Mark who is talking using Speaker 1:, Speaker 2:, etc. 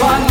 Speaker 1: one